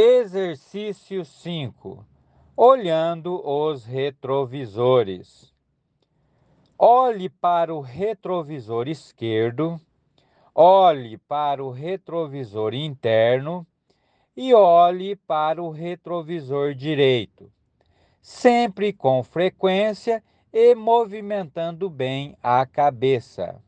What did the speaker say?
Exercício 5. Olhando os retrovisores. Olhe para o retrovisor esquerdo, olhe para o retrovisor interno e olhe para o retrovisor direito, sempre com frequência e movimentando bem a cabeça.